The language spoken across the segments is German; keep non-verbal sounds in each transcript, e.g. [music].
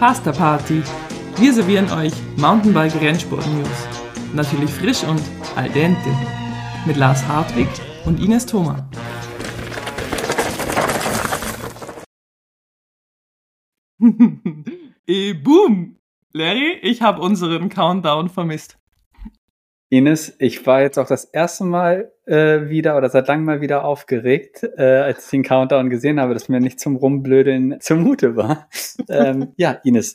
Pasta Party. Wir servieren euch Mountainbike Rennsport News. Natürlich frisch und al dente. Mit Lars Hartwig und Ines Thoma. [laughs] e boom! Larry, ich habe unseren Countdown vermisst. Ines, ich war jetzt auch das erste Mal äh, wieder oder seit langem mal wieder aufgeregt, äh, als ich den Countdown gesehen habe, dass mir nicht zum Rumblödeln zumute war. [laughs] ähm, ja, Ines,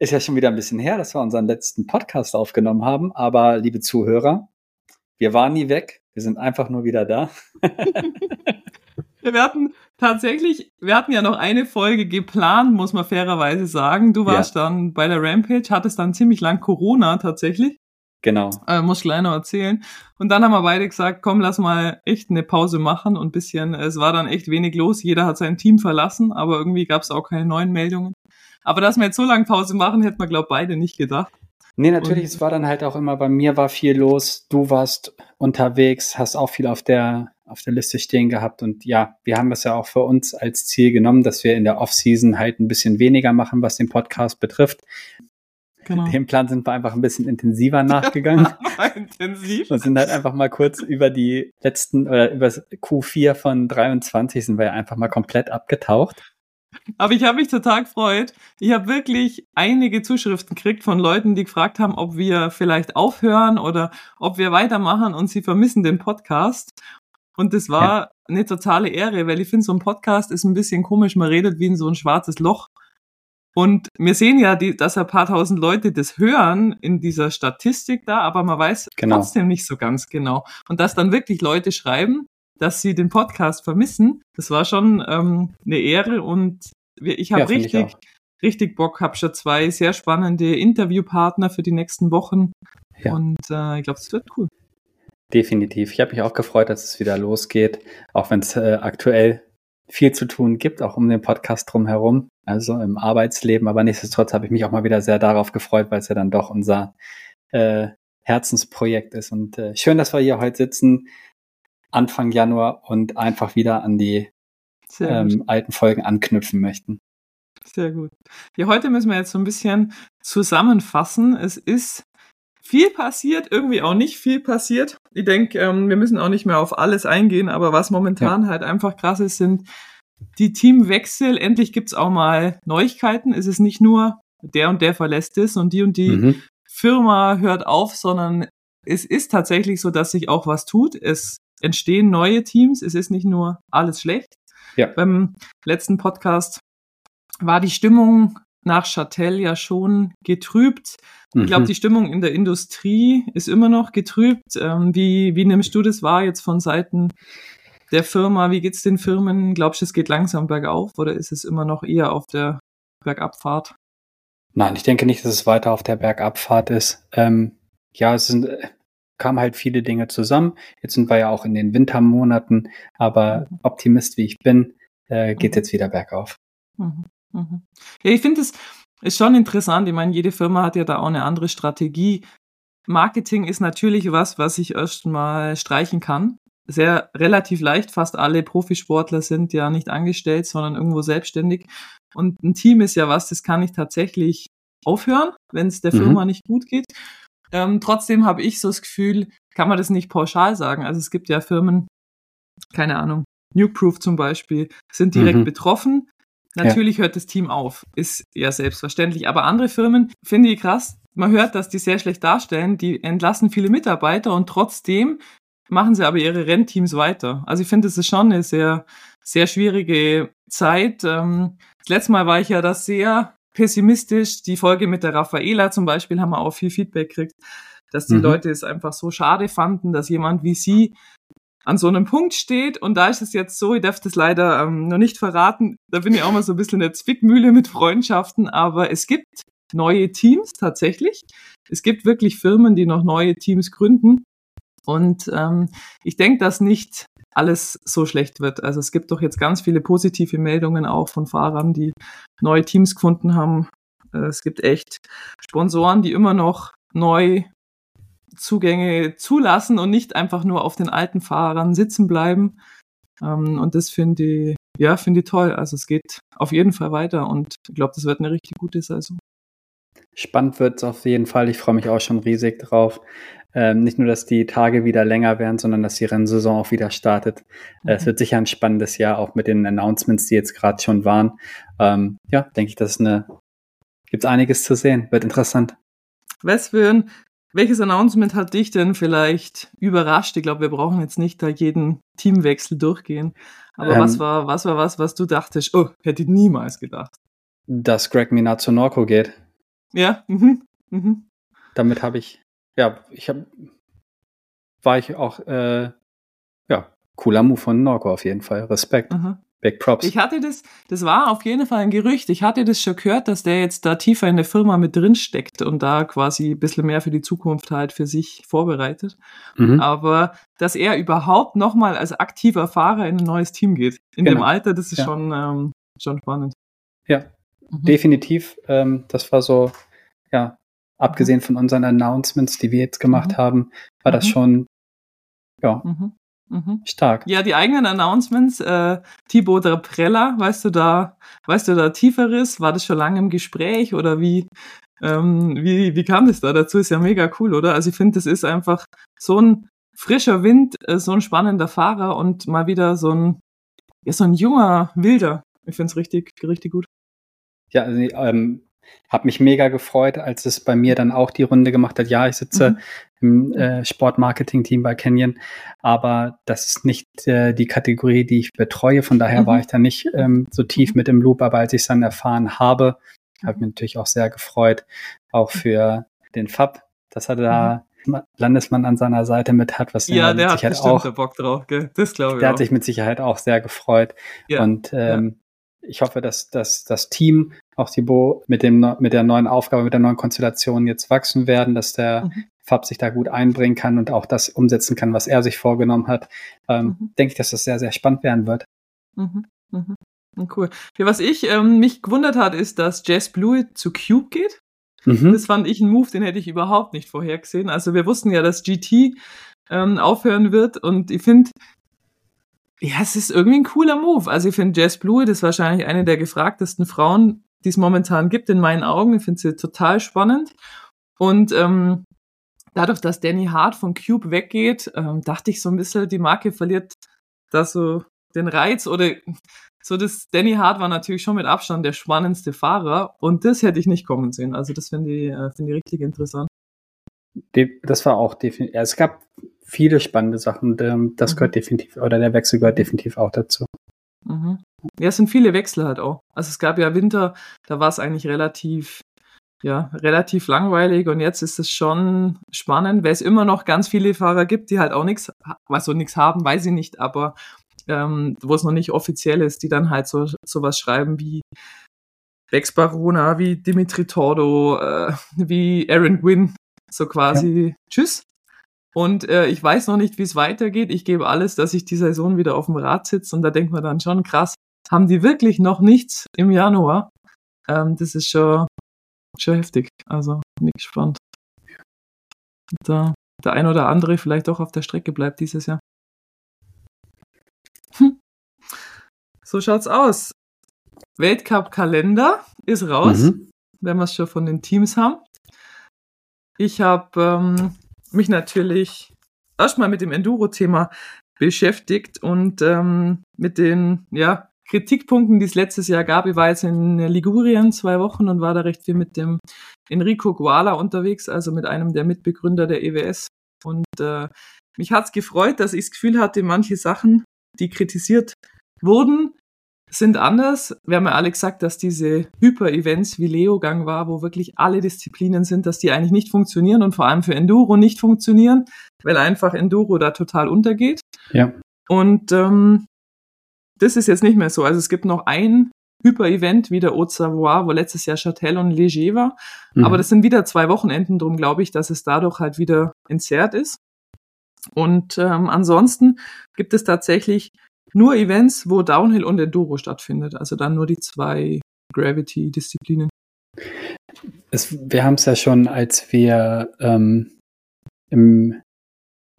ist ja schon wieder ein bisschen her, dass wir unseren letzten Podcast aufgenommen haben, aber liebe Zuhörer, wir waren nie weg, wir sind einfach nur wieder da. [laughs] wir hatten tatsächlich, wir hatten ja noch eine Folge geplant, muss man fairerweise sagen. Du warst ja. dann bei der Rampage, hattest dann ziemlich lang Corona tatsächlich. Genau. Äh, muss ich gleich noch erzählen. Und dann haben wir beide gesagt, komm, lass mal echt eine Pause machen und bisschen, es war dann echt wenig los. Jeder hat sein Team verlassen, aber irgendwie gab es auch keine neuen Meldungen. Aber dass wir jetzt so lange Pause machen, hätten wir, glaube beide nicht gedacht. Nee, natürlich, und, es war dann halt auch immer, bei mir war viel los, du warst unterwegs, hast auch viel auf der, auf der Liste stehen gehabt und ja, wir haben es ja auch für uns als Ziel genommen, dass wir in der Off-Season halt ein bisschen weniger machen, was den Podcast betrifft. Genau. Dem Plan sind wir einfach ein bisschen intensiver [laughs] nachgegangen. [laughs] Intensiv. Und sind halt einfach mal kurz über die letzten, oder über Q4 von 23 sind wir ja einfach mal komplett abgetaucht. Aber ich habe mich total gefreut. Ich habe wirklich einige Zuschriften gekriegt von Leuten, die gefragt haben, ob wir vielleicht aufhören oder ob wir weitermachen und sie vermissen den Podcast. Und das war ja. eine totale Ehre, weil ich finde, so ein Podcast ist ein bisschen komisch. Man redet wie in so ein schwarzes Loch. Und wir sehen ja, die, dass ein paar tausend Leute das hören in dieser Statistik da, aber man weiß genau. trotzdem nicht so ganz genau. Und dass dann wirklich Leute schreiben, dass sie den Podcast vermissen, das war schon ähm, eine Ehre und ich habe ja, richtig, ich richtig Bock, habe schon zwei sehr spannende Interviewpartner für die nächsten Wochen ja. und äh, ich glaube, es wird cool. Definitiv. Ich habe mich auch gefreut, dass es wieder losgeht, auch wenn es äh, aktuell viel zu tun gibt, auch um den Podcast drumherum, also im Arbeitsleben. Aber nichtsdestotrotz habe ich mich auch mal wieder sehr darauf gefreut, weil es ja dann doch unser äh, Herzensprojekt ist. Und äh, schön, dass wir hier heute sitzen, Anfang Januar und einfach wieder an die ähm, alten Folgen anknüpfen möchten. Sehr gut. Ja, heute müssen wir jetzt so ein bisschen zusammenfassen. Es ist viel passiert, irgendwie auch nicht viel passiert. Ich denke, ähm, wir müssen auch nicht mehr auf alles eingehen, aber was momentan ja. halt einfach krass ist, sind die Teamwechsel. Endlich gibt's auch mal Neuigkeiten. Es ist nicht nur der und der verlässt es und die und die mhm. Firma hört auf, sondern es ist tatsächlich so, dass sich auch was tut. Es entstehen neue Teams. Es ist nicht nur alles schlecht. Ja. Beim letzten Podcast war die Stimmung nach Châtel ja schon getrübt. Ich glaube, mhm. die Stimmung in der Industrie ist immer noch getrübt. Ähm, wie, wie nimmst du das wahr jetzt von Seiten der Firma? Wie geht's den Firmen? Glaubst du, es geht langsam bergauf oder ist es immer noch eher auf der Bergabfahrt? Nein, ich denke nicht, dass es weiter auf der Bergabfahrt ist. Ähm, ja, es sind, äh, kamen halt viele Dinge zusammen. Jetzt sind wir ja auch in den Wintermonaten, aber mhm. Optimist wie ich bin, äh, geht mhm. jetzt wieder bergauf. Mhm. Mhm. Ja, ich finde es ist schon interessant. Ich meine, jede Firma hat ja da auch eine andere Strategie. Marketing ist natürlich was, was ich erstmal streichen kann. Sehr relativ leicht. Fast alle Profisportler sind ja nicht angestellt, sondern irgendwo selbstständig. Und ein Team ist ja was, das kann ich tatsächlich aufhören, wenn es der mhm. Firma nicht gut geht. Ähm, trotzdem habe ich so das Gefühl, kann man das nicht pauschal sagen. Also es gibt ja Firmen, keine Ahnung, Nukeproof zum Beispiel, sind direkt mhm. betroffen. Natürlich ja. hört das Team auf, ist ja selbstverständlich. Aber andere Firmen finde ich krass. Man hört, dass die sehr schlecht darstellen. Die entlassen viele Mitarbeiter und trotzdem machen sie aber ihre Rennteams weiter. Also ich finde, es ist schon eine sehr, sehr schwierige Zeit. Ähm, das letzte Mal war ich ja da sehr pessimistisch. Die Folge mit der Raffaela zum Beispiel haben wir auch viel Feedback gekriegt, dass die mhm. Leute es einfach so schade fanden, dass jemand wie sie an so einem Punkt steht und da ist es jetzt so, ich darf das leider ähm, noch nicht verraten, da bin ich auch mal so ein bisschen in der Zwickmühle mit Freundschaften, aber es gibt neue Teams tatsächlich. Es gibt wirklich Firmen, die noch neue Teams gründen und ähm, ich denke, dass nicht alles so schlecht wird. Also es gibt doch jetzt ganz viele positive Meldungen auch von Fahrern, die neue Teams gefunden haben. Äh, es gibt echt Sponsoren, die immer noch neu Zugänge zulassen und nicht einfach nur auf den alten Fahrern sitzen bleiben. Ähm, und das finde ich, ja, finde ich toll. Also es geht auf jeden Fall weiter und ich glaube, das wird eine richtig gute Saison. Spannend wird es auf jeden Fall. Ich freue mich auch schon riesig drauf. Ähm, nicht nur, dass die Tage wieder länger werden, sondern dass die Rennsaison auch wieder startet. Mhm. Es wird sicher ein spannendes Jahr, auch mit den Announcements, die jetzt gerade schon waren. Ähm, ja, denke ich, das ist eine, gibt einiges zu sehen. Wird interessant. Was für ein, welches Announcement hat dich denn vielleicht überrascht? Ich glaube, wir brauchen jetzt nicht da jeden Teamwechsel durchgehen. Aber ähm, was war, was war was, was du dachtest? Oh, hätte ich niemals gedacht. Dass Greg Minard zu Norco geht. Ja, mhm. Mhm. Damit habe ich, ja, ich habe, war ich auch, äh, ja, cooler Move von Norco auf jeden Fall. Respekt. Mhm. Big Props. Ich hatte das, das war auf jeden Fall ein Gerücht. Ich hatte das schon gehört, dass der jetzt da tiefer in der Firma mit drin steckt und da quasi ein bisschen mehr für die Zukunft halt für sich vorbereitet. Mhm. Aber dass er überhaupt nochmal als aktiver Fahrer in ein neues Team geht, in genau. dem Alter, das ist ja. schon, ähm, schon spannend. Ja, mhm. definitiv. Ähm, das war so, ja, abgesehen von unseren Announcements, die wir jetzt gemacht mhm. haben, war das mhm. schon, ja, mhm. Stark. Ja, die eigenen Announcements, äh, Thibaut Draprella, weißt du da, weißt du da tieferes? War das schon lange im Gespräch oder wie, ähm, wie, wie kam das da dazu? Ist ja mega cool, oder? Also ich finde, das ist einfach so ein frischer Wind, äh, so ein spannender Fahrer und mal wieder so ein, ja, so ein junger Wilder. Ich finde es richtig, richtig gut. Ja, also, ähm, habe mich mega gefreut, als es bei mir dann auch die Runde gemacht hat. Ja, ich sitze mhm. im äh, Sportmarketing-Team bei Canyon, aber das ist nicht äh, die Kategorie, die ich betreue. Von daher mhm. war ich da nicht ähm, so tief mhm. mit im Loop, aber als ich es dann erfahren habe, habe mich natürlich auch sehr gefreut, auch für den FAB, dass er da mhm. Landesmann an seiner Seite mit hat, was ja, der hat bestimmt auch, Bock drauf, gell? Das glaube ich. Der auch. hat sich mit Sicherheit auch sehr gefreut. Ja. Und ähm, ja. ich hoffe, dass, dass das Team auch Thibaut mit dem, mit der neuen Aufgabe, mit der neuen Konstellation jetzt wachsen werden, dass der mhm. Fab sich da gut einbringen kann und auch das umsetzen kann, was er sich vorgenommen hat, ähm, mhm. denke ich, dass das sehr, sehr spannend werden wird. Mhm. Mhm. Cool. Ja, was ich ähm, mich gewundert hat, ist, dass Jazz Blue zu Cube geht. Mhm. Das fand ich ein Move, den hätte ich überhaupt nicht vorhergesehen. Also wir wussten ja, dass GT ähm, aufhören wird und ich finde, ja, es ist irgendwie ein cooler Move. Also ich finde Jazz Blue, ist wahrscheinlich eine der gefragtesten Frauen die es momentan gibt, in meinen Augen. Ich finde sie total spannend. Und ähm, dadurch, dass Danny Hart von Cube weggeht, ähm, dachte ich so ein bisschen, die Marke verliert da so den Reiz oder so das Danny Hart war natürlich schon mit Abstand der spannendste Fahrer und das hätte ich nicht kommen sehen. Also das finde ich, äh, finde ich richtig interessant. Das war auch definitiv, es gab viele spannende Sachen. Das gehört mhm. definitiv, oder der Wechsel gehört definitiv auch dazu. Mhm. Ja, es sind viele Wechsel halt auch. Also es gab ja Winter, da war es eigentlich relativ, ja, relativ langweilig und jetzt ist es schon spannend, weil es immer noch ganz viele Fahrer gibt, die halt auch nichts, also nichts haben, weiß ich nicht, aber ähm, wo es noch nicht offiziell ist, die dann halt so sowas schreiben wie Rex Barona, wie Dimitri Tordo, äh, wie Aaron Gwynn, so quasi ja. Tschüss. Und äh, ich weiß noch nicht, wie es weitergeht. Ich gebe alles, dass ich die Saison wieder auf dem Rad sitze. Und da denkt man dann schon, krass, haben die wirklich noch nichts im Januar? Ähm, das ist schon, schon heftig. Also bin ich gespannt. Da der ein oder andere vielleicht auch auf der Strecke bleibt dieses Jahr. Hm. So schaut's aus. Weltcup-Kalender ist raus, mhm. wenn wir es schon von den Teams haben. Ich habe ähm, mich natürlich erstmal mit dem Enduro-Thema beschäftigt und ähm, mit den ja, Kritikpunkten, die es letztes Jahr gab. Ich war jetzt in Ligurien zwei Wochen und war da recht viel mit dem Enrico Guala unterwegs, also mit einem der Mitbegründer der EWS. Und äh, mich hat's gefreut, dass ich das Gefühl hatte, manche Sachen, die kritisiert wurden, sind anders. Wir haben ja alle gesagt, dass diese Hyper-Events wie Leogang war, wo wirklich alle Disziplinen sind, dass die eigentlich nicht funktionieren und vor allem für Enduro nicht funktionieren, weil einfach Enduro da total untergeht. Ja. Und ähm, das ist jetzt nicht mehr so. Also es gibt noch ein Hyper-Event wie der Haute Savoie, wo letztes Jahr Châtel und Léger war. Mhm. Aber das sind wieder zwei Wochenenden, drum glaube ich, dass es dadurch halt wieder entzerrt ist. Und ähm, ansonsten gibt es tatsächlich nur Events, wo Downhill und Enduro stattfindet. Also dann nur die zwei Gravity-Disziplinen. wir haben es ja schon, als wir ähm, im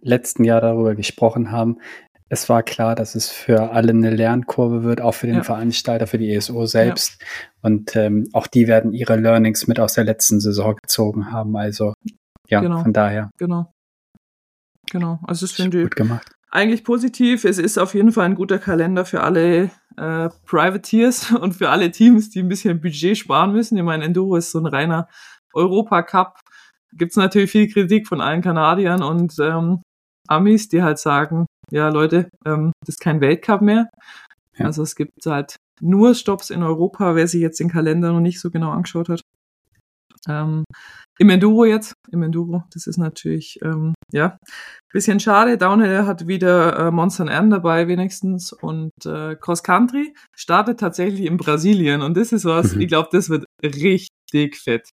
letzten Jahr darüber gesprochen haben, es war klar, dass es für alle eine Lernkurve wird, auch für den ja. Veranstalter, für die ESO selbst. Ja. Und ähm, auch die werden ihre Learnings mit aus der letzten Saison gezogen haben. Also ja, genau. von daher. Genau. Genau. Also das finde ich gut gemacht. Eigentlich positiv. Es ist auf jeden Fall ein guter Kalender für alle äh, Privateers [laughs] und für alle Teams, die ein bisschen Budget sparen müssen. Ich meine, Enduro ist so ein reiner Europa-Cup. Gibt es natürlich viel Kritik von allen Kanadiern und ähm, Amis, die halt sagen, ja Leute, ähm, das ist kein Weltcup mehr. Ja. Also es gibt halt nur Stops in Europa, wer sich jetzt den Kalender noch nicht so genau angeschaut hat. Ähm, Im Enduro jetzt, im Enduro, das ist natürlich, ähm, ja, bisschen schade. Downhill hat wieder äh, Monster N dabei wenigstens und äh, Cross Country startet tatsächlich in Brasilien und das ist was, mhm. ich glaube, das wird richtig fett.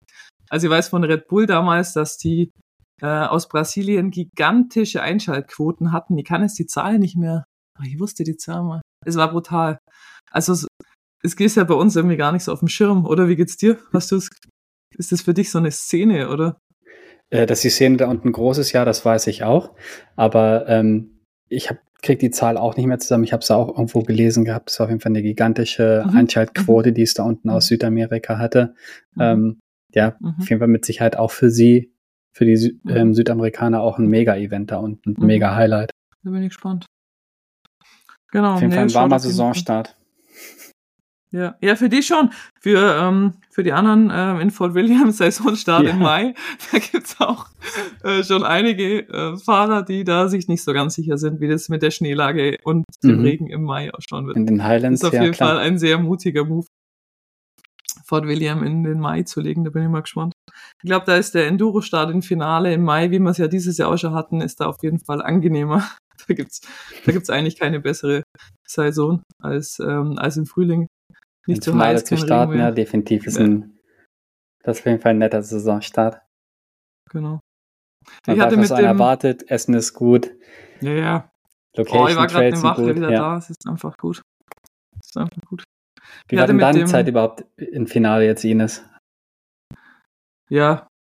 Also ich weiß von Red Bull damals, dass die äh, aus Brasilien gigantische Einschaltquoten hatten. Ich kann jetzt die Zahl nicht mehr, ich wusste die Zahl mal. Es war brutal. Also es, es geht ja bei uns irgendwie gar nicht so auf dem Schirm, oder? Wie geht's dir? Hast du ist das für dich so eine Szene, oder? Äh, dass die Szene da unten groß ist, ja, das weiß ich auch. Aber ähm, ich hab, krieg die Zahl auch nicht mehr zusammen. Ich habe es auch irgendwo gelesen gehabt. Es war auf jeden Fall eine gigantische mhm. Einschaltquote, die es da unten aus mhm. Südamerika hatte. Mhm. Ähm, ja, mhm. auf jeden Fall mit Sicherheit auch für sie für die Sü ähm, Südamerikaner auch ein Mega-Event da und ein mhm. Mega-Highlight. Da bin ich gespannt. Genau. Auf jeden Fall ein warmer Saisonstart. Ja, ja, für die schon. Für, ähm, für die anderen ähm, in Fort Williams [laughs] Saisonstart ja. im Mai, da gibt's auch äh, schon einige äh, Fahrer, die da sich nicht so ganz sicher sind, wie das mit der Schneelage und dem mhm. Regen im Mai ausschauen wird. In den Highlands, das ist auf jeden klar. Fall ein sehr mutiger Move. Fort William in den Mai zu legen. Da bin ich mal gespannt. Ich glaube, da ist der Enduro-Start im Finale im Mai, wie wir es ja dieses Jahr auch schon hatten, ist da auf jeden Fall angenehmer. [laughs] Da gibt's, da gibt's eigentlich keine bessere Saison als, ähm, als im Frühling. Nicht zu heiß, zu starten, ja, definitiv ist ein, das ist auf jeden Fall ein netter Saisonstart. Genau. Man ich hatte mit dem, erwartet, Essen ist gut. Ja, ja. Location oh, ich war gerade eine Woche wieder ja. da, es ist einfach gut. Es ist einfach gut. Wie ich war denn deine Zeit überhaupt im Finale jetzt, Ines? Ja. [laughs]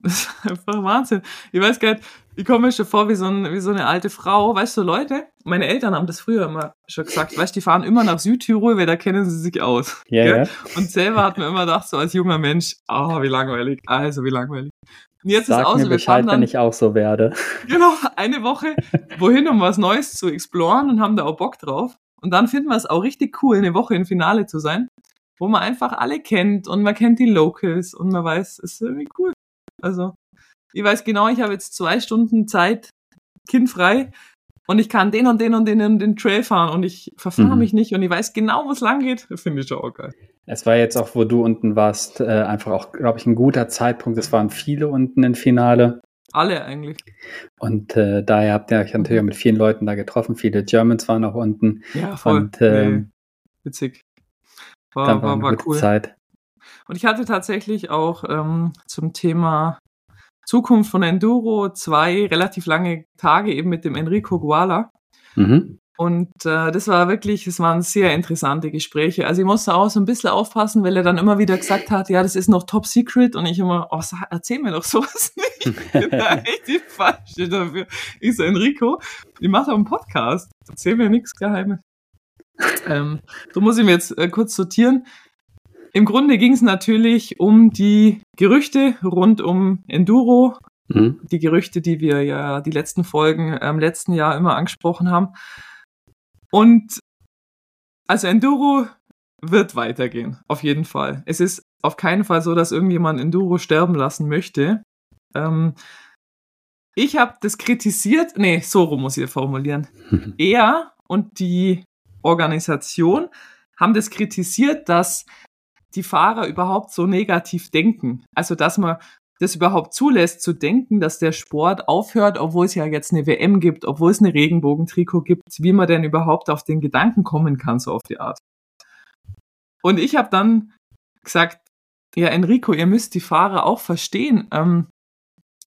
Das ist einfach Wahnsinn. Ich weiß gar nicht, ich komme mir schon vor wie so, ein, wie so eine alte Frau. Weißt du, Leute, meine Eltern haben das früher immer schon gesagt, weißt du, die fahren immer nach Südtirol, weil da kennen sie sich aus. Ja, ja. Und selber hat man immer gedacht, so als junger Mensch, ah, oh, wie langweilig, also wie langweilig. Und jetzt Sag ist auch mir so, Bescheid, dann, wenn ich auch so werde. Genau, [laughs] eine Woche wohin, um was Neues zu exploren und haben da auch Bock drauf. Und dann finden wir es auch richtig cool, eine Woche im Finale zu sein, wo man einfach alle kennt und man kennt die Locals und man weiß, es ist irgendwie cool. Also, ich weiß genau, ich habe jetzt zwei Stunden Zeit, kindfrei, und ich kann den und den und den und den Trail fahren und ich verfahre mhm. mich nicht und ich weiß genau, wo es lang geht. Finde ich auch geil. Es war jetzt auch, wo du unten warst, äh, einfach auch, glaube ich, ein guter Zeitpunkt. Es waren viele unten im Finale. Alle eigentlich. Und äh, daher habt ihr euch natürlich auch mit vielen Leuten da getroffen. Viele Germans waren auch unten. Ja, voll. Und, ähm, nee. Witzig. War, dann war, war, war cool. Zeit. Und ich hatte tatsächlich auch ähm, zum Thema Zukunft von Enduro zwei relativ lange Tage eben mit dem Enrico Guala. Mhm. Und äh, das war wirklich, es waren sehr interessante Gespräche. Also ich musste auch so ein bisschen aufpassen, weil er dann immer wieder gesagt hat, ja, das ist noch top secret. Und ich immer, oh, erzähl mir doch sowas [laughs] nicht. Ich bin da [laughs] echt die Falsche dafür. Ich so, Enrico, ich mache einen Podcast. Erzähl mir nichts Geheimes. Ähm, so muss ich mir jetzt äh, kurz sortieren. Im Grunde ging es natürlich um die Gerüchte rund um Enduro. Mhm. Die Gerüchte, die wir ja die letzten Folgen im ähm, letzten Jahr immer angesprochen haben. Und also Enduro wird weitergehen, auf jeden Fall. Es ist auf keinen Fall so, dass irgendjemand Enduro sterben lassen möchte. Ähm, ich habe das kritisiert, nee, so rum muss ich formulieren. [laughs] er und die Organisation haben das kritisiert, dass die Fahrer überhaupt so negativ denken. Also, dass man das überhaupt zulässt, zu denken, dass der Sport aufhört, obwohl es ja jetzt eine WM gibt, obwohl es eine Regenbogentrikot gibt, wie man denn überhaupt auf den Gedanken kommen kann, so auf die Art. Und ich habe dann gesagt, ja, Enrico, ihr müsst die Fahrer auch verstehen. Ähm,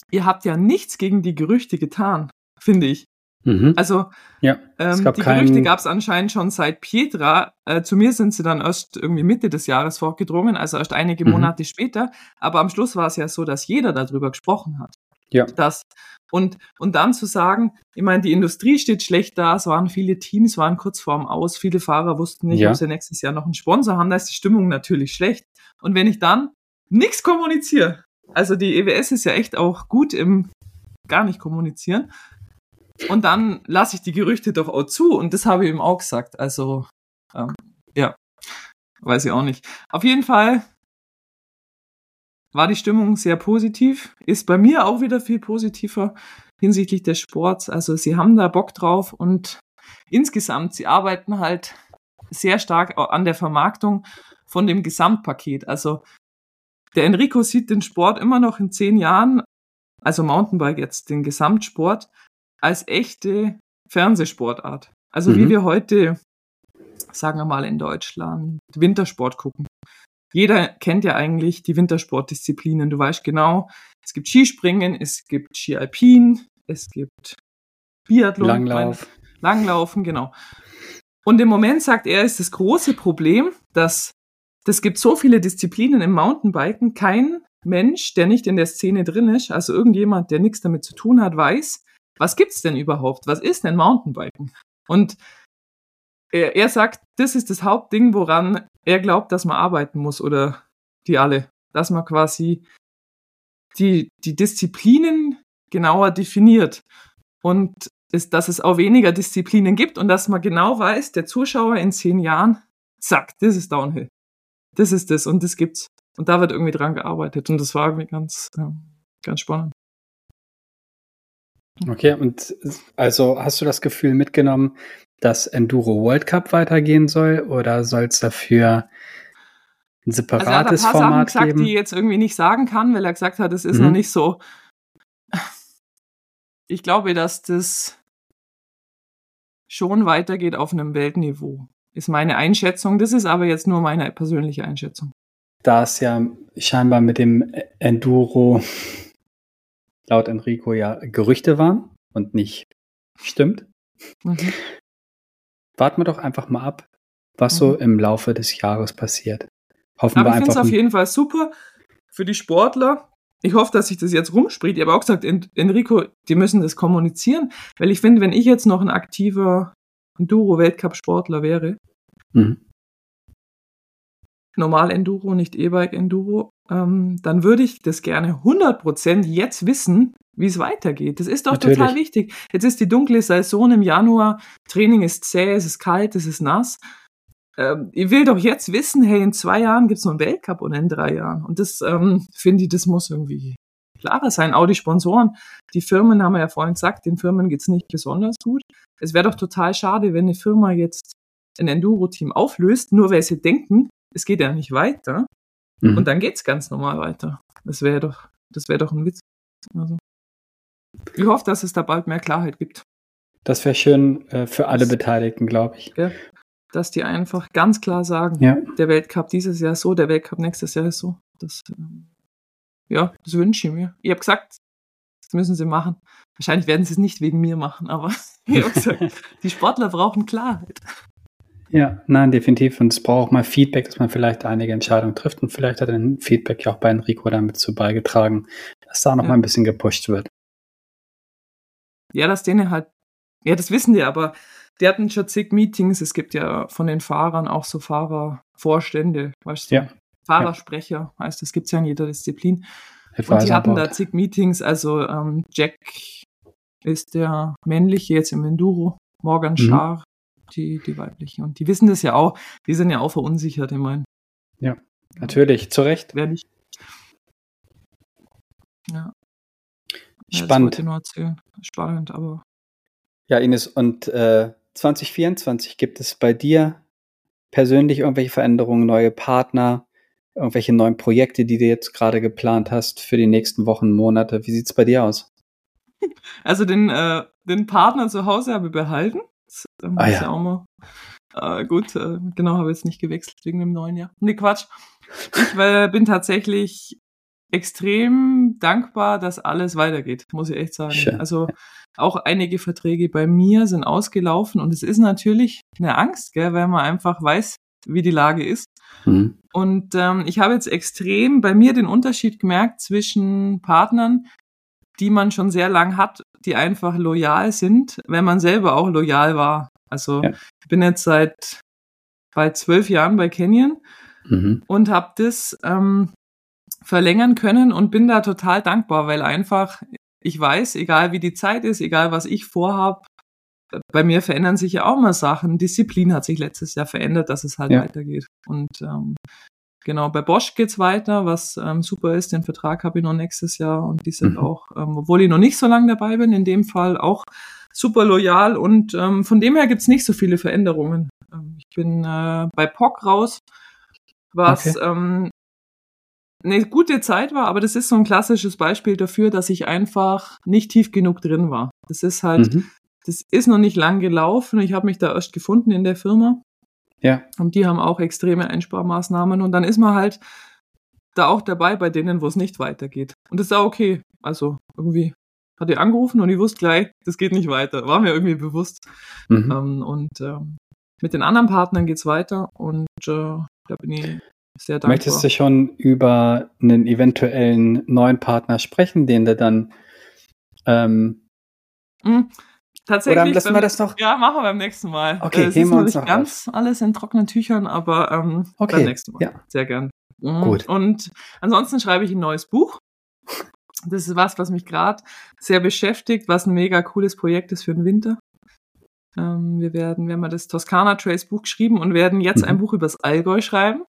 ihr habt ja nichts gegen die Gerüchte getan, finde ich. Mhm. Also ja, ähm, die Gerüchte gab es anscheinend schon seit Pietra. Äh, zu mir sind sie dann erst irgendwie Mitte des Jahres vorgedrungen, also erst einige mhm. Monate später. Aber am Schluss war es ja so, dass jeder darüber gesprochen hat. Ja. Das. Und, und dann zu sagen, ich meine, die Industrie steht schlecht da, es waren viele Teams, waren kurz vorm Aus, viele Fahrer wussten nicht, Ja. ob sie nächstes Jahr noch einen Sponsor haben, da ist die Stimmung natürlich schlecht. Und wenn ich dann nichts kommuniziere, also die EWS ist ja echt auch gut im gar nicht kommunizieren, und dann lasse ich die Gerüchte doch auch zu und das habe ich ihm auch gesagt. Also, ähm, ja, weiß ich auch nicht. Auf jeden Fall war die Stimmung sehr positiv, ist bei mir auch wieder viel positiver hinsichtlich des Sports. Also sie haben da Bock drauf und insgesamt, sie arbeiten halt sehr stark an der Vermarktung von dem Gesamtpaket. Also der Enrico sieht den Sport immer noch in zehn Jahren, also Mountainbike jetzt, den Gesamtsport, als echte Fernsehsportart. Also wie Mhm. wir heute, sagen wir mal in Deutschland, Wintersport gucken. Jeder kennt ja eigentlich die Wintersportdisziplinen. Du weißt genau, es gibt Skispringen, es gibt Ski Alpin, es gibt Biathlon, Langlauf. Langlaufen, genau. Und im Moment sagt er, ist das große Problem, dass das gibt so viele Disziplinen im Mountainbiken. Kein Mensch, der nicht in der Szene drin ist, also irgendjemand, der nichts damit zu tun hat, weiß, was gibt's denn überhaupt? Was ist denn Mountainbiken? Und er, er sagt, das ist das Hauptding, woran er glaubt, dass man arbeiten muss oder die alle, dass man quasi die, die Disziplinen genauer definiert und ist, dass es auch weniger Disziplinen gibt und dass man genau weiß, der Zuschauer in zehn Jahren, zack, das ist Downhill. Das ist das und das gibt's. Und da wird irgendwie dran gearbeitet und das war irgendwie ganz, ähm, ganz spannend. Okay, und also hast du das Gefühl mitgenommen, dass Enduro World Cup weitergehen soll oder soll es dafür ein Also er hat ein separates paar Sachen Format gesagt, geben? die ich jetzt irgendwie nicht sagen kann, weil er gesagt hat, es ist Mhm. noch nicht so. Ich glaube, dass das schon weitergeht auf einem Weltniveau. Ist meine Einschätzung. Das ist aber jetzt nur meine persönliche Einschätzung. da es ja scheinbar mit dem Enduro laut Enrico ja Gerüchte waren und nicht stimmt, Mhm. warten wir doch einfach mal ab, was so Mhm. im Laufe des Jahres passiert. Hoffen Aber wir ich finde es auf jeden Fall super für die Sportler. Ich hoffe, dass sich das jetzt rumspricht. Ich habe auch gesagt, En- Enrico, die müssen das kommunizieren, weil ich finde, wenn ich jetzt noch ein aktiver Enduro-Weltcup-Sportler wäre, Mhm. Normal Enduro, nicht E-Bike Enduro, ähm, dann würde ich das gerne 100% jetzt wissen, wie es weitergeht. Das ist doch Natürlich. total wichtig. Jetzt ist die dunkle Saison im Januar, Training ist zäh, es ist kalt, es ist nass. Ähm, ich will doch jetzt wissen, hey, in zwei Jahren gibt's noch einen Weltcup und in drei Jahren. Und das ähm, finde ich, das muss irgendwie klarer sein. Auch die Sponsoren, die Firmen haben wir ja vorhin gesagt, den Firmen geht's nicht besonders gut. Es wäre doch total schade, wenn eine Firma jetzt ein Enduro-Team auflöst, nur weil sie denken, es geht ja nicht weiter. Mhm. Und dann geht's ganz normal weiter. Das wäre doch, das wäre doch ein Witz. Also, ich hoffe, dass es da bald mehr Klarheit gibt. Das wäre schön äh, für alle Das- Beteiligten, glaube ich. Dass die einfach ganz klar sagen, Ja. der Weltcup dieses Jahr ist so, der Weltcup nächstes Jahr ist so. Das, ähm, ja, das wünsche ich mir. Ich habe gesagt, das müssen sie machen. Wahrscheinlich werden sie es nicht wegen mir machen, aber [laughs] ich habe gesagt, die Sportler brauchen Klarheit. Ja, nein, definitiv. Und es braucht auch mal Feedback, dass man vielleicht einige Entscheidungen trifft. Und vielleicht hat ein Feedback ja auch bei Enrico damit zu beigetragen, dass da noch Ja. mal ein bisschen gepusht wird. Ja, dass denen halt, ja, das wissen die, aber die hatten schon zig Meetings. Es gibt ja von den Fahrern auch so Fahrervorstände, weißt du? Ja. Fahrersprecher heißt, das gibt's ja in jeder Disziplin. Und die hatten da zig Meetings. Also ähm, Jack ist der männliche jetzt im Enduro, Morgan Mhm. Schar, die, die weibliche. Und die wissen das ja auch. Die sind ja auch verunsichert. Ich meine, Natürlich, zu Recht. wer nicht. Ja. Ja, Spannend. ich nur erzählen. Spannend, aber Ja, Ines, und äh, 2024 gibt es bei dir persönlich irgendwelche Veränderungen, neue Partner, irgendwelche neuen Projekte, die du jetzt gerade geplant hast für die nächsten Wochen, Monate? Wie sieht's bei dir aus? [laughs] Also den, äh, den Partner zu Hause habe ich behalten. Ähm, Ah, ja. ja auch mal äh, gut. Äh, genau, habe jetzt nicht gewechselt wegen dem neuen Jahr. Nee, Quatsch. Ich äh, bin tatsächlich extrem dankbar, dass alles weitergeht, muss ich echt sagen. Schön. Also auch einige Verträge bei mir sind ausgelaufen und es ist natürlich eine Angst, gell, weil man einfach weiß, wie die Lage ist. Mhm. Und ähm, ich habe jetzt extrem bei mir den Unterschied gemerkt zwischen Partnern, die man schon sehr lang hat, die einfach loyal sind, wenn man selber auch loyal war. Also ja. ich bin jetzt seit bald zwölf Jahren bei Canyon mhm. und habe das ähm, verlängern können und bin da total dankbar, weil einfach ich weiß, egal wie die Zeit ist, egal was ich vorhab, bei mir verändern sich ja auch mal Sachen. Disziplin hat sich letztes Jahr verändert, dass es halt ja. weitergeht. Und ähm, genau, bei Bosch geht's weiter, was ähm, super ist. Den Vertrag habe ich noch nächstes Jahr und die sind mhm. auch, ähm, obwohl ich noch nicht so lange dabei bin, in dem Fall auch super loyal und ähm, von dem her gibt's nicht so viele Veränderungen. Ähm, ich bin äh, bei POC raus, was okay. ähm, eine gute Zeit war, aber das ist so ein klassisches Beispiel dafür, dass ich einfach nicht tief genug drin war. Das ist halt, mhm. das ist noch nicht lang gelaufen. Ich habe mich da erst gefunden in der Firma. Ja. Und die haben auch extreme Einsparmaßnahmen und dann ist man halt da auch dabei bei denen, wo es nicht weitergeht. Und das ist auch okay. Also irgendwie hat er angerufen und ich wusste gleich, das geht nicht weiter. War mir irgendwie bewusst. Mhm. Ähm, und ähm, mit den anderen Partnern geht's weiter und äh, da bin ich sehr dankbar. Möchtest du schon über einen eventuellen neuen Partner sprechen, den du dann ähm, mhm. Tatsächlich. Oder lassen wir das noch? Ja, machen wir beim nächsten Mal. Okay, das ist noch nicht ganz auf. alles in trockenen Tüchern, aber ähm, okay. beim nächsten Mal. Ja. Sehr gern. Mhm. Gut. Und ansonsten schreibe ich ein neues Buch. Das ist was, was mich gerade sehr beschäftigt, was ein mega cooles Projekt ist für den Winter. Ähm, wir werden, wir haben mal das Toskana Trace Buch geschrieben und werden jetzt mhm. ein Buch übers Allgäu schreiben.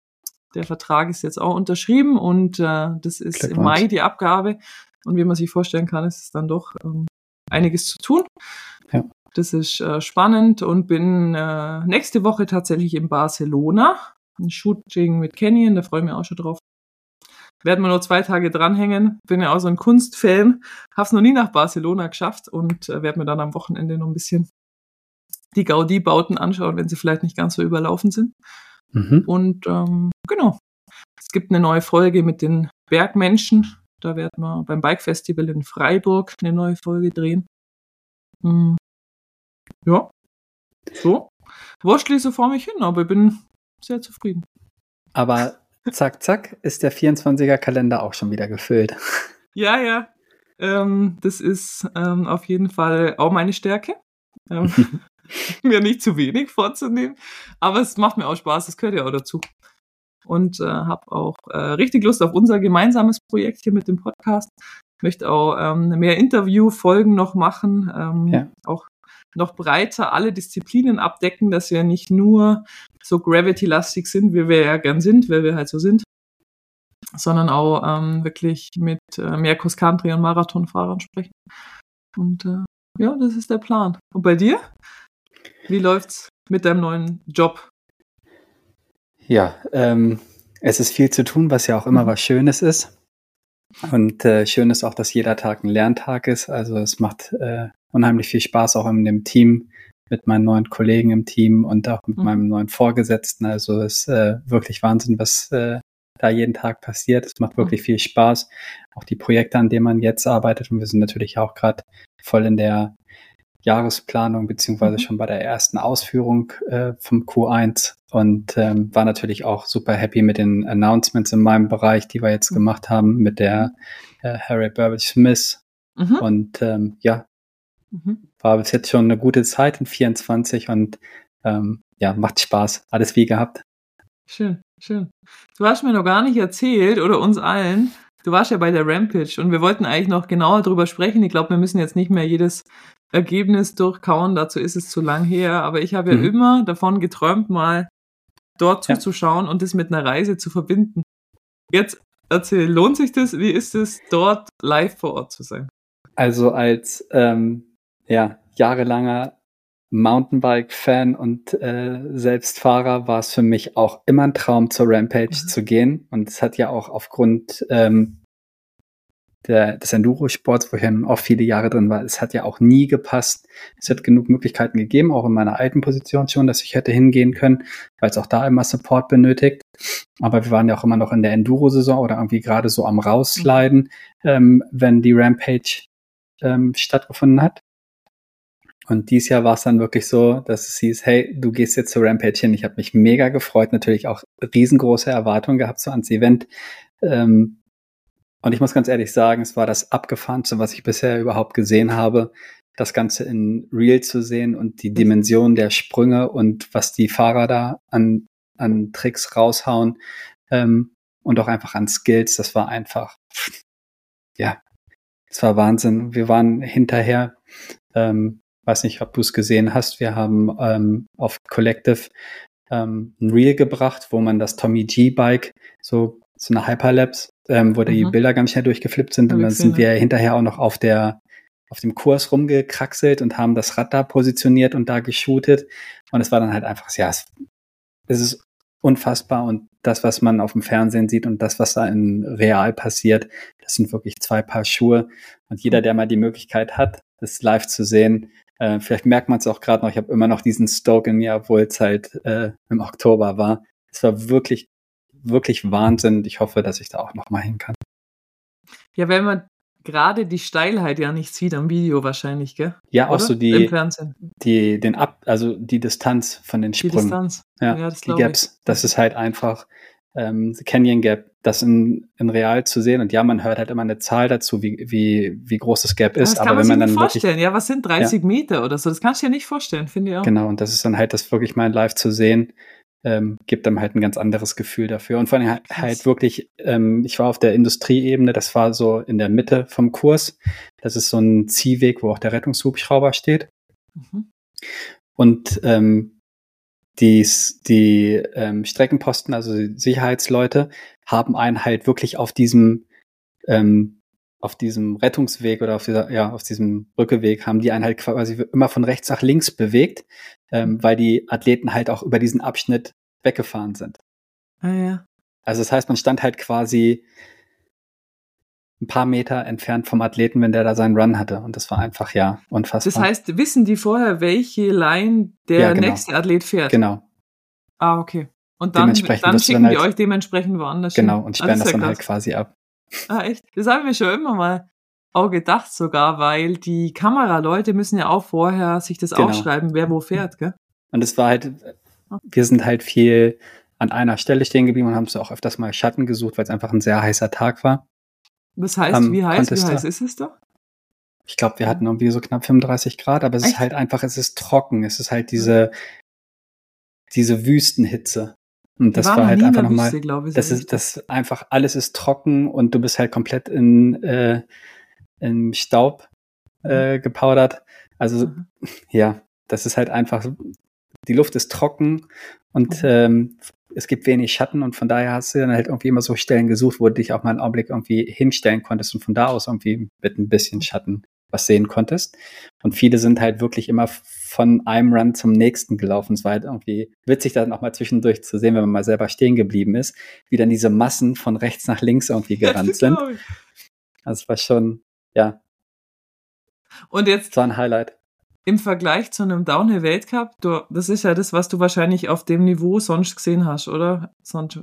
Der Vertrag ist jetzt auch unterschrieben und äh, das ist im Mai die Abgabe. Und wie man sich vorstellen kann, ist es dann doch ähm, einiges zu tun. Das ist äh, spannend und bin äh, nächste Woche tatsächlich in Barcelona. Ein Shooting mit Canyon, da freue ich mich auch schon drauf. Werden wir nur zwei Tage dranhängen. Bin ja auch so ein Kunstfan. Hab's noch nie nach Barcelona geschafft und äh, werde mir dann am Wochenende noch ein bisschen die Gaudi-Bauten anschauen, wenn sie vielleicht nicht ganz so überlaufen sind. Mhm. Und ähm, genau. Es gibt eine neue Folge mit den Bergmenschen. Da werden wir beim Bike Festival in Freiburg eine neue Folge drehen. Ja. So. Wurschtli so vor mich hin, aber ich bin sehr zufrieden. Aber zack, zack, ist der 24er Kalender auch schon wieder gefüllt. Ja, ja. Ähm, das ist ähm, auf jeden Fall auch meine Stärke. Ähm, [laughs] mir nicht zu wenig vorzunehmen. Aber es macht mir auch Spaß, das gehört ja auch dazu. Und äh, habe auch äh, richtig Lust auf unser gemeinsames Projekt hier mit dem Podcast. Möchte auch ähm, mehr Interviewfolgen noch machen, ähm, ja. auch noch breiter alle Disziplinen abdecken, dass wir nicht nur so Gravity-lastig sind, wie wir ja gern sind, weil wir halt so sind, sondern auch ähm, wirklich mit äh, mehr Cross-Country- und Marathonfahrern sprechen. Und äh, ja, das ist der Plan. Und bei dir? Wie läuft's mit deinem neuen Job? Ja, ähm, es ist viel zu tun, was ja auch immer mhm. was Schönes ist. Und äh, schön ist auch, dass jeder Tag ein Lerntag ist. Also es macht äh, unheimlich viel Spaß auch in dem Team mit meinen neuen Kollegen im Team und auch mit mhm. meinem neuen Vorgesetzten. Also es ist äh, wirklich Wahnsinn, was äh, da jeden Tag passiert. Es macht wirklich mhm. viel Spaß. Auch die Projekte, an denen man jetzt arbeitet. Und wir sind natürlich auch gerade voll in der Jahresplanung beziehungsweise mhm. schon bei der ersten Ausführung äh, vom Q1 und ähm, war natürlich auch super happy mit den Announcements in meinem Bereich, die wir jetzt mhm. gemacht haben mit der äh, Harry Burbage Smith. Mhm. Und ähm, ja, mhm. war bis jetzt schon eine gute Zeit in 24 und ähm, ja, macht Spaß. Alles wie gehabt. Schön, schön. Du hast mir noch gar nicht erzählt oder uns allen, Du warst ja bei der Rampage und wir wollten eigentlich noch genauer drüber sprechen. Ich glaube, wir müssen jetzt nicht mehr jedes Ergebnis durchkauen, dazu ist es zu lang her, aber ich habe ja mhm. immer davon geträumt, mal dort ja. zuzuschauen und das mit einer Reise zu verbinden. Jetzt erzähl, lohnt sich das? Wie ist es, dort live vor Ort zu sein? Also als ähm, ja, jahrelanger Mountainbike-Fan und äh, Selbstfahrer war es für mich auch immer ein Traum, zur Rampage mhm. zu gehen. Und es hat ja auch aufgrund ähm, der, des Enduro-Sports, wo ich ja auch viele Jahre drin war, es hat ja auch nie gepasst. Es hat genug Möglichkeiten gegeben, auch in meiner alten Position schon, dass ich hätte hingehen können, weil es auch da immer Support benötigt. Aber wir waren ja auch immer noch in der Enduro-Saison oder irgendwie gerade so am Raussliden, ähm, wenn die Rampage ähm, stattgefunden hat. Und dieses Jahr war es dann wirklich so, dass es hieß, hey, du gehst jetzt zur Rampage hin. Ich habe mich mega gefreut, natürlich auch riesengroße Erwartungen gehabt so ans Event. Ähm, Und ich muss ganz ehrlich sagen, es war das abgefahrenste, was ich bisher überhaupt gesehen habe, das Ganze in Real zu sehen und die Dimension der Sprünge und was die Fahrer da an, an Tricks raushauen ähm, und auch einfach an Skills, das war einfach, ja, es war Wahnsinn. Wir waren hinterher, ähm, weiß nicht, ob du es gesehen hast, wir haben ähm, auf Collective ähm, ein Reel gebracht, wo man das Tommy G Bike, so, so eine Hyperlapse, ähm, wo mhm. die Bilder ganz schnell durchgeflippt sind. Und dann sind wir hinterher auch noch auf der, auf dem Kurs rumgekraxelt und haben das Rad da positioniert und da geshootet. Und es war dann halt einfach, ja, es, es ist unfassbar und das, was man auf dem Fernsehen sieht und das, was da in real passiert, das sind wirklich zwei Paar Schuhe. Und jeder, der mal die Möglichkeit hat, das live zu sehen, äh, vielleicht merkt man es auch gerade noch, ich habe immer noch diesen Stoke in mir, obwohl es halt äh, im Oktober war. Es war wirklich, wirklich Wahnsinn. Ich hoffe, dass ich da auch noch mal hin kann. Ja, wenn man gerade die Steilheit ja nicht sieht am Video wahrscheinlich, gell? Ja, Oder? auch so die, die, den Ab, also die Distanz von den Sprüngen. Die Distanz. Ja, ja das die Gaps. Ich. Das ist halt einfach ähm, Canyon Gap, das in, in real zu sehen. Und ja, man hört halt immer eine Zahl dazu, wie, wie, wie groß das Gap ist. Das kann aber man wenn man dann vorstellen. Wirklich, ja, was sind 30 ja. Meter oder so? Das kannst du dir nicht vorstellen, finde ich auch. Genau, und das ist dann halt das wirklich mal live zu sehen. Ähm, gibt dann halt ein ganz anderes Gefühl dafür. Und vor allem halt, halt wirklich, ähm, ich war auf der Industrieebene, das war so in der Mitte vom Kurs. Das ist so ein Ziehweg, wo auch der Rettungshubschrauber steht. Mhm. Und ähm, die, die ähm, Streckenposten, also die Sicherheitsleute, haben einen halt wirklich auf diesem ähm, auf diesem Rettungsweg oder auf dieser, ja, auf diesem Brückeweg haben die einen halt quasi immer von rechts nach links bewegt, ähm, weil die Athleten halt auch über diesen Abschnitt weggefahren sind. Ah ja. Also das heißt, man stand halt quasi ein paar Meter entfernt vom Athleten, wenn der da seinen Run hatte. Und das war einfach, ja, unfassbar. Das heißt, wissen die vorher, welche Line der ja, genau. nächste Athlet fährt? Genau. Ah, okay. Und dann, dann schicken dann halt, die euch dementsprechend woanders Genau, hin. und sperren das, das dann halt quasi ab. Ah, echt? Das habe ich mir schon immer mal auch gedacht sogar, weil die Kameraleute müssen ja auch vorher sich das genau. aufschreiben, wer wo fährt, gell? Und es war halt, wir sind halt viel an einer Stelle stehen geblieben und haben so auch öfters mal Schatten gesucht, weil es einfach ein sehr heißer Tag war. Das heißt, um, wie heiß, wie heiß ist es da? Ich glaube, wir hatten irgendwie so knapp 35 Grad, aber es Echt? ist halt einfach, es ist trocken. Es ist halt diese, diese Wüstenhitze. Und das war halt einfach nochmal, das ist, das einfach, alles ist trocken und du bist halt komplett in, äh, in Staub äh, mhm. gepaudert. Also, mhm. ja, das ist halt einfach, die Luft ist trocken und mhm. ähm, es gibt wenig Schatten und von daher hast du dann halt irgendwie immer so Stellen gesucht, wo du dich auch mal einen Augenblick irgendwie hinstellen konntest und von da aus irgendwie mit ein bisschen Schatten was sehen konntest. Und viele sind halt wirklich immer von einem Run zum nächsten gelaufen. Es war halt irgendwie witzig, dann auch mal zwischendurch zu sehen, wenn man mal selber stehen geblieben ist, wie dann diese Massen von rechts nach links irgendwie gerannt sind. Also es war schon, ja. Und jetzt. Das war ein Highlight im Vergleich zu einem Downhill-Weltcup, das ist ja das, was du wahrscheinlich auf dem Niveau sonst gesehen hast, oder? Sonst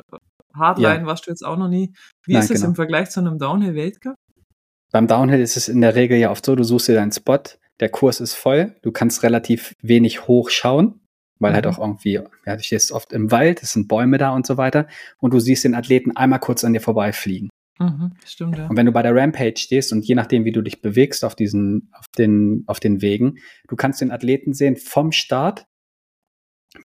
Hardline ja. warst du jetzt auch noch nie. Wie Nein, ist es genau. im Vergleich zu einem Downhill-Weltcup? Beim Downhill ist es in der Regel ja oft so, du suchst dir deinen Spot, der Kurs ist voll, du kannst relativ wenig hoch schauen, weil halt mhm. halt auch irgendwie, ja, du stehst oft im Wald, es sind Bäume da und so weiter, und du siehst den Athleten einmal kurz an dir vorbeifliegen. Mhm, stimmt, ja. Und wenn du bei der Rampage stehst und je nachdem, wie du dich bewegst auf diesen, auf den, auf den Wegen, du kannst den Athleten sehen vom Start,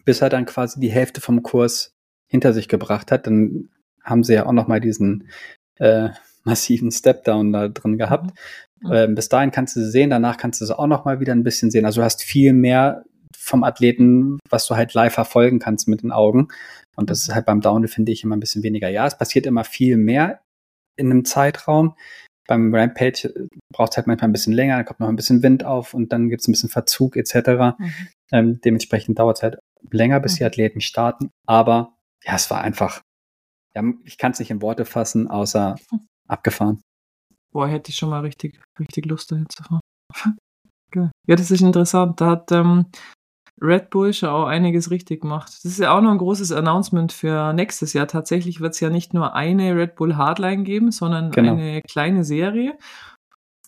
bis er dann quasi die Hälfte vom Kurs hinter sich gebracht hat. Dann haben sie ja auch noch mal diesen äh, massiven Stepdown da drin gehabt. Mhm. mhm. Ähm, bis dahin kannst du sie sehen, danach kannst du sie auch noch mal wieder ein bisschen sehen. Also du hast viel mehr vom Athleten, was du halt live verfolgen kannst mit den Augen. Und das ist halt beim Downhill, finde ich, immer ein bisschen weniger. Ja, es passiert immer viel mehr in einem Zeitraum. Beim Rampage braucht es halt manchmal ein bisschen länger, dann kommt noch ein bisschen Wind auf und dann gibt es ein bisschen Verzug etc. Mhm. Ähm, dementsprechend dauert es halt länger, bis mhm. die Athleten starten. Aber ja, es war einfach, ja, ich kann es nicht in Worte fassen, außer [laughs] abgefahren. Boah, hätte ich schon mal richtig, richtig Lust dahin zu fahren. [laughs] Ja, das ist interessant. Da hat ähm, Red Bull schon auch einiges richtig gemacht. Das ist ja auch noch ein großes Announcement für nächstes Jahr. Tatsächlich wird es ja nicht nur eine Red Bull Hardline geben, sondern genau. eine kleine Serie.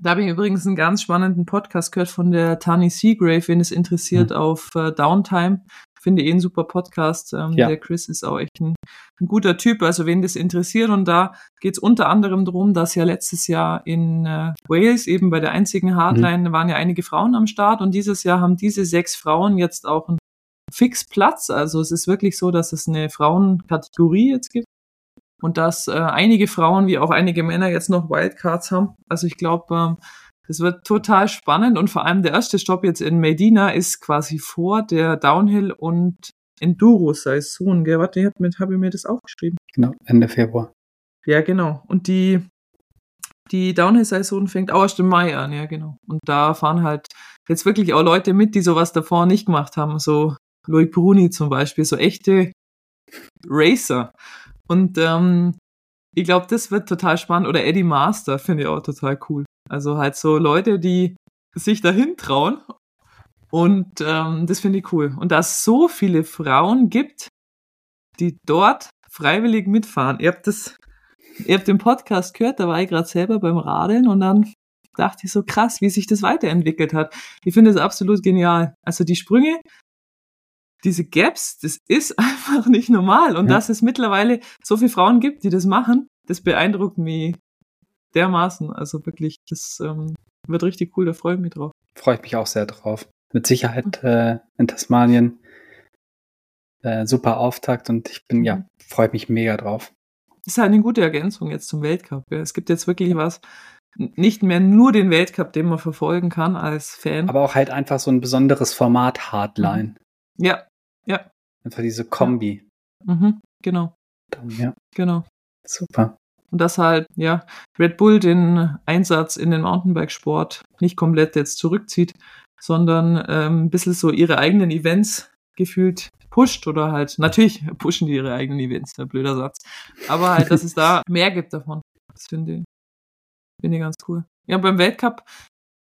Da habe ich übrigens einen ganz spannenden Podcast gehört von der Tani Seagrave, wenn es interessiert, mhm. auf äh, Downtime. Finde eh ein super Podcast. Ähm, ja. Der Chris ist auch echt ein, ein, guter Typ, also wen das interessiert. Und da geht es unter anderem darum, dass ja letztes Jahr in äh, Wales, eben bei der einzigen Hardline, mhm. waren ja einige Frauen am Start. Und dieses Jahr haben diese sechs Frauen jetzt auch einen Fixplatz. Also es ist wirklich so, dass es eine Frauenkategorie jetzt gibt. Und dass äh, einige Frauen wie auch einige Männer jetzt noch Wildcards haben. Also ich glaube, ähm, das wird total spannend und vor allem der erste Stopp jetzt in Medina ist quasi vor der Downhill und Enduro-Saison. Gell? Warte, habe hab ich mir das aufgeschrieben. Genau, Ende Februar. Ja, genau. Und die, die Downhill-Saison fängt auch erst im Mai an, ja, genau. Und da fahren halt jetzt wirklich auch Leute mit, die sowas davor nicht gemacht haben. So Loic Bruni zum Beispiel, so echte Racer. Und ähm, ich glaube, das wird total spannend. Oder Eddie Master finde ich auch total cool. Also halt so Leute, die sich dahin trauen. Und ähm, das finde ich cool. Und da es so viele Frauen gibt, die dort freiwillig mitfahren. Ihr habt das, ihr habt den Podcast gehört, da war ich gerade selber beim Radeln und dann dachte ich so krass, wie sich das weiterentwickelt hat. Ich finde es absolut genial. Also die Sprünge, diese Gaps, das ist [laughs] einfach nicht normal. Und ja. dass es mittlerweile so viele Frauen gibt, die das machen, das beeindruckt mich dermaßen. Also wirklich, das ähm, wird richtig cool, da freue ich mich drauf. Freue ich mich auch sehr drauf. Mit Sicherheit mhm. äh, in Tasmanien. Äh, super Auftakt und ich bin, ja, mhm. freue mich mega drauf. Ist halt eine gute Ergänzung jetzt zum Weltcup. Ja. Es gibt jetzt wirklich was, nicht mehr nur den Weltcup, den man verfolgen kann als Fan. Aber auch halt einfach so ein besonderes Format Hardline. Ja, ja. Einfach diese Kombi. Mhm, genau. Ja. Genau. Super. Und dass halt, ja, Red Bull den Einsatz in den Mountainbikesport nicht komplett jetzt zurückzieht, sondern ähm, ein bisschen so ihre eigenen Events gefühlt pusht oder halt, natürlich [laughs] pushen die ihre eigenen Events, der blöder Satz. Aber halt, dass es da [laughs] mehr gibt davon. Das finde ich, finde ich ganz cool. Ja, beim Weltcup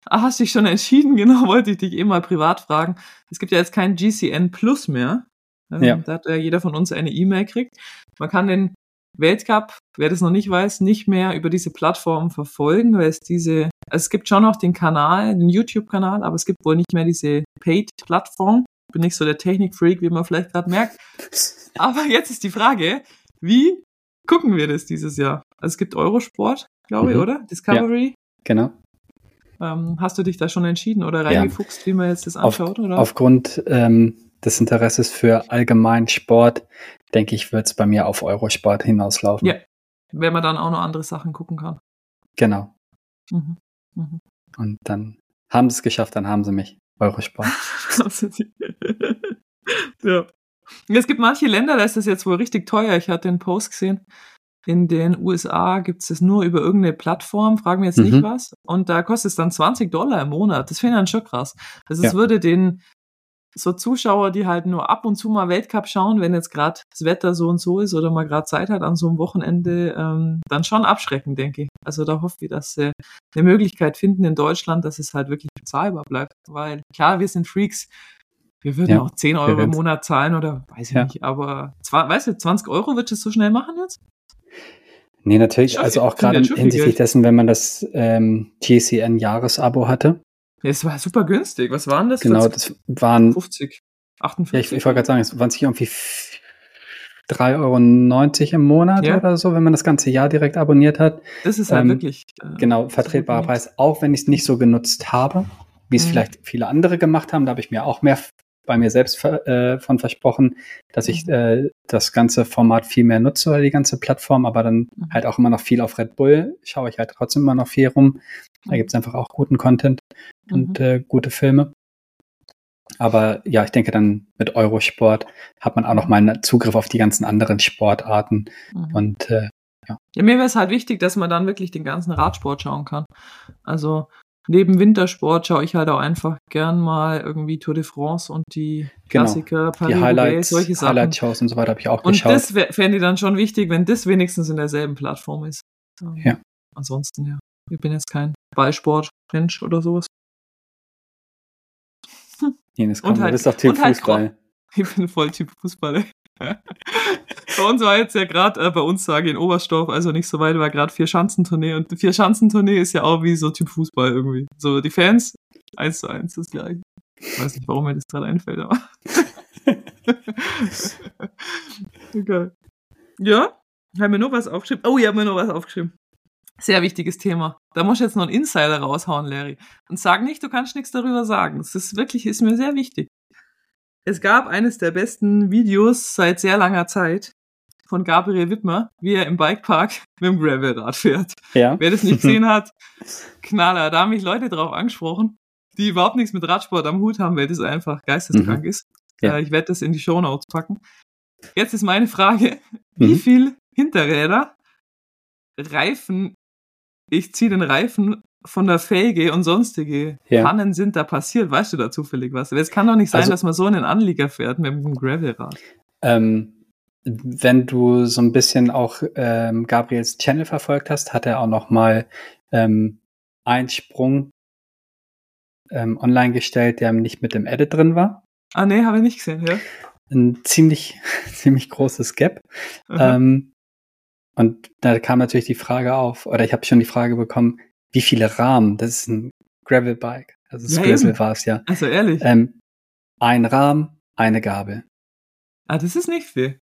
Ah, hast dich schon entschieden? [laughs] Genau, wollte ich dich eh mal privat fragen. Es gibt ja jetzt kein GCN Plus mehr. Ähm, ja. Da hat ja jeder von uns eine E-Mail kriegt. Man kann den Weltcup, wer das noch nicht weiß, nicht mehr über diese Plattform verfolgen, weil es diese, also es gibt schon noch den Kanal, den YouTube-Kanal, aber es gibt wohl nicht mehr diese Paid-Plattform. Bin nicht so der Technik-Freak, wie man vielleicht gerade merkt. Aber jetzt ist die Frage, wie gucken wir das dieses Jahr? Also es gibt Eurosport, glaube mhm. ich, oder? Discovery. Ja, genau. Ähm, hast du dich da schon entschieden oder reingefuchst, ja. wie man jetzt das anschaut? Auf, oder? Aufgrund ähm, des Interesses für allgemeinen Sport, denke ich, wird es bei mir auf Eurosport hinauslaufen. Ja, wenn man dann auch noch andere Sachen gucken kann. Genau. Mhm. Mhm. Und dann haben sie es geschafft, dann haben sie mich. Eurosport. [laughs] [laughs] ja. Es gibt manche Länder, da ist das jetzt wohl richtig teuer. Ich hatte den Post gesehen. In den USA gibt es das nur über irgendeine Plattform, fragen wir jetzt mhm. nicht was. Und da kostet es dann 20 Dollar im Monat. Das finde ich dann schon krass. Also es würde den so Zuschauer, die halt nur ab und zu mal Weltcup schauen, wenn jetzt gerade das Wetter so und so ist oder mal gerade Zeit hat an so einem Wochenende, ähm, dann schon abschrecken, denke ich. Also da hoffe ich, dass sie eine Möglichkeit finden in Deutschland, dass es halt wirklich bezahlbar bleibt. Weil klar, wir sind Freaks, wir würden ja, auch 10 Euro im Monat zahlen oder weiß ich ja. nicht, aber zwar, weißt du, 20 Euro wird es so schnell machen jetzt? Nee, natürlich, also auch gerade hinsichtlich dessen, wenn man das ähm, GCN-Jahresabo hatte. Es war super günstig. Was waren das? Genau, das waren 50, 58. Ja, ich, ich wollte gerade sagen, es waren sich irgendwie 3,90 Euro im Monat ja. oder so, wenn man das ganze Jahr direkt abonniert hat. Das ist halt ähm, wirklich. Äh, genau, vertretbarer Preis, auch wenn ich es nicht so genutzt habe, wie es mhm. vielleicht viele andere gemacht haben. Da habe ich mir auch mehr bei mir selbst äh, von versprochen, dass ich mhm. äh, das ganze Format viel mehr nutze oder die ganze Plattform, aber dann mhm. halt auch immer noch viel auf Red Bull schaue ich halt trotzdem immer noch viel rum. Da mhm. gibt's einfach auch guten Content und mhm. äh, gute Filme. Aber ja, ich denke dann mit Eurosport hat man auch noch mal einen Zugriff auf die ganzen anderen Sportarten mhm. und äh, ja. ja, mir wäre es halt wichtig, dass man dann wirklich den ganzen Radsport schauen kann. Also neben Wintersport schaue ich halt auch einfach gern mal irgendwie Tour de France und die genau. Klassiker, Paris, die Highlights, solche Sachen. Highlight-Shows und so weiter habe ich auch und geschaut. Und das fände ich dann schon wichtig, wenn das wenigstens in derselben Plattform ist. Ja. Ansonsten, ja. Ich bin jetzt kein Ballsport-Mensch oder sowas. Ines, komm, und halt, du bist doch Typ halt Fußball. Halt, [laughs] ich bin voll Typ Fußball. [laughs] bei uns war jetzt ja gerade, äh, bei uns sage ich in Oberstdorf, also nicht so weit, war gerade Vier-Schanzentournee und Vier-Schanzentournee ist ja auch wie so Typ Fußball irgendwie. So die Fans, eins zu eins das gleiche. Ich weiß nicht, warum mir das gerade einfällt, aber. [laughs] okay. Ja, haben wir noch was aufgeschrieben? Oh, ich habe mir noch was aufgeschrieben. Sehr wichtiges Thema. Da muss ich jetzt noch einen Insider raushauen, Larry. Und sag nicht, du kannst nichts darüber sagen. Das ist wirklich, ist mir sehr wichtig. Es gab eines der besten Videos seit sehr langer Zeit von Gabriel Wittmer, wie er im Bikepark [laughs] mit dem Gravelrad fährt. Ja. Wer das nicht [laughs] gesehen hat, Knaller. Da haben mich Leute drauf angesprochen, die überhaupt nichts mit Radsport am Hut haben, weil das einfach geisteskrank Mhm. ist. Ja. Äh, ich werde das in die Shownotes packen. Jetzt ist meine Frage, [laughs] wie Mhm. viel Hinterräder, Reifen, ich ziehe den Reifen von der Felge und sonstige Ja. Pannen sind da passiert? Weißt du da zufällig was? Es kann doch nicht sein, Also- dass man so einen Anlieger fährt mit einem Gravelrad. Ähm, wenn du so ein bisschen auch ähm, Gabriels Channel verfolgt hast, hat er auch noch mal ähm, einen Sprung ähm, online gestellt, der nicht mit dem Edit drin war. Ah, nee, habe ich nicht gesehen, ja. Ein ziemlich, [laughs] ziemlich großes Gap. Aha. Ähm, und da kam natürlich die Frage auf, oder ich habe schon die Frage bekommen, wie viele Rahmen, das ist ein Gravelbike, also das Ja, Grizzle war es ja. also ehrlich. Ähm, ein Rahmen, eine Gabel. ah, das ist nicht viel.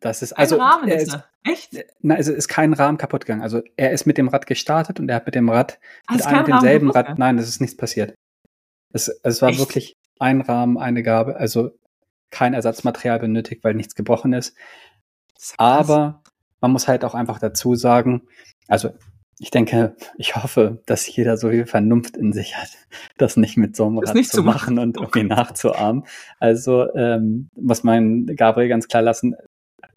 Das ist Ein also Rahmen er ist ist, er. Echt? na, also ist kein Rahmen kaputt gegangen. Also er ist mit dem Rad gestartet und er hat mit dem Rad Ah, mit einem demselben Rad. gegangen? Nein, es ist nichts passiert. Es, es war Echt? wirklich ein Rahmen, eine Gabel, also kein Ersatzmaterial benötigt, weil nichts gebrochen ist. Aber man muss halt auch einfach dazu sagen, also ich denke, ich hoffe, dass jeder so viel Vernunft in sich hat, [laughs] das nicht mit so einem Rad nicht zu zu machen und irgendwie [laughs] nachzuahmen. Also ähm, muss man Gabriel ganz klar lassen,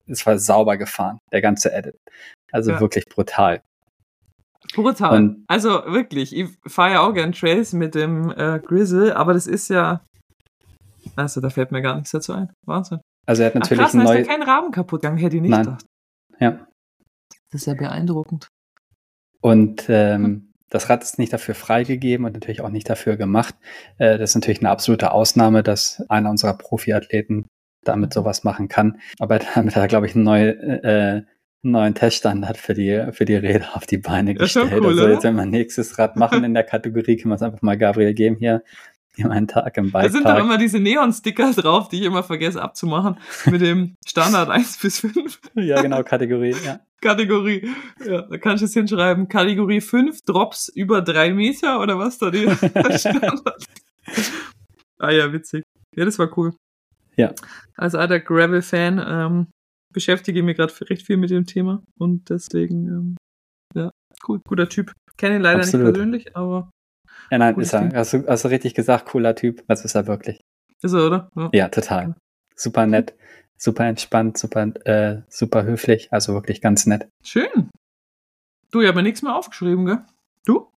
es war sauber gefahren, der ganze Edit. Also Ja. wirklich brutal. Brutal. Und- also wirklich, ich fahre ja auch gern Trails mit dem äh, Grizzle, aber das ist ja. Also da fällt mir gar nichts dazu ein. Wahnsinn. Also er hat Ach, natürlich krass, ein da ist ja kein Rahmen kaputt gegangen, hätte ich nicht Nein. gedacht. Ja. Das ist ja beeindruckend. Und ähm, das Rad ist nicht dafür freigegeben und natürlich auch nicht dafür gemacht. Äh, das ist natürlich eine absolute Ausnahme, dass einer unserer Profiathleten damit sowas machen kann. Aber [laughs] damit hat er, glaube ich, einen, äh, einen neuen Teststandard für die, für die Räder auf die Beine gestellt. cool, also jetzt, wenn wir ein nächstes Rad machen in der Kategorie, können wir es einfach mal Gabriel geben hier. Ihm einen Tag im Da sind doch immer diese Neon-Sticker drauf, die ich immer vergesse abzumachen, mit dem Standard [laughs] 1 bis 5 Ja, genau, Kategorie, ja. Kategorie. Ja, da kannst du es hinschreiben. Kategorie 5, Drops über 3 Meter oder was da die [laughs] Standard. Ah ja, witzig. Ja, das war cool. Ja. Als alter Gravel-Fan ähm, beschäftige ich mich gerade recht viel mit dem Thema und deswegen, ähm, ja, cool, guter Typ. Kenne ihn leider Absolut. nicht persönlich, aber Ja, nein, Cooles ist er. Hast du, hast du richtig gesagt, cooler Typ. Das ist er wirklich. ist er, oder? Ja. Ja, total. Super nett, super entspannt, super, äh, super höflich. Also wirklich ganz nett. Schön. Du, ich habe mir nichts mehr aufgeschrieben, gell? Du?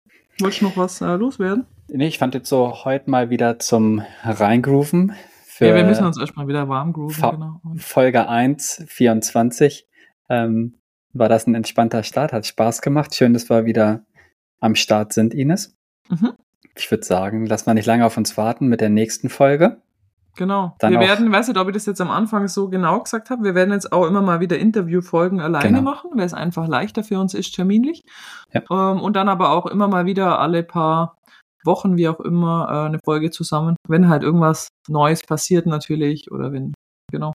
Wolltest du noch was äh, loswerden? Nee, ich fand jetzt so heute mal wieder zum Reingrooven für Ja, wir müssen uns erstmal wieder warm grooven, Fa- genau. Und Folge 1, 24. Ähm, war das ein entspannter Start, hat Spaß gemacht. Schön, dass wir wieder am Start sind, Ines. Mhm. Ich würde sagen, lassen wir nicht lange auf uns warten mit der nächsten Folge. Genau. Dann wir werden, weiß nicht, ob ich das jetzt am Anfang so genau gesagt habe, wir werden jetzt auch immer mal wieder Interviewfolgen alleine Genau. machen, weil es einfach leichter für uns ist terminlich. Ja. Ähm, und dann aber auch immer mal wieder alle paar Wochen, wie auch immer, äh, eine Folge zusammen. Wenn halt irgendwas Neues passiert natürlich oder wenn, genau,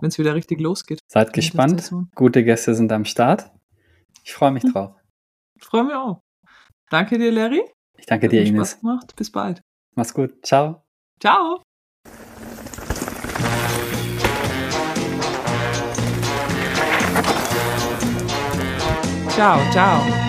wenn es wieder richtig losgeht. Seid gespannt. Gute Gäste sind am Start. Ich freue mich Hm. drauf. Ich freue mich auch. Danke dir, Larry. Ich danke dir, Ines. Spaß gemacht. Bis bald. Mach's gut. Ciao. Ciao. Ciao, ciao.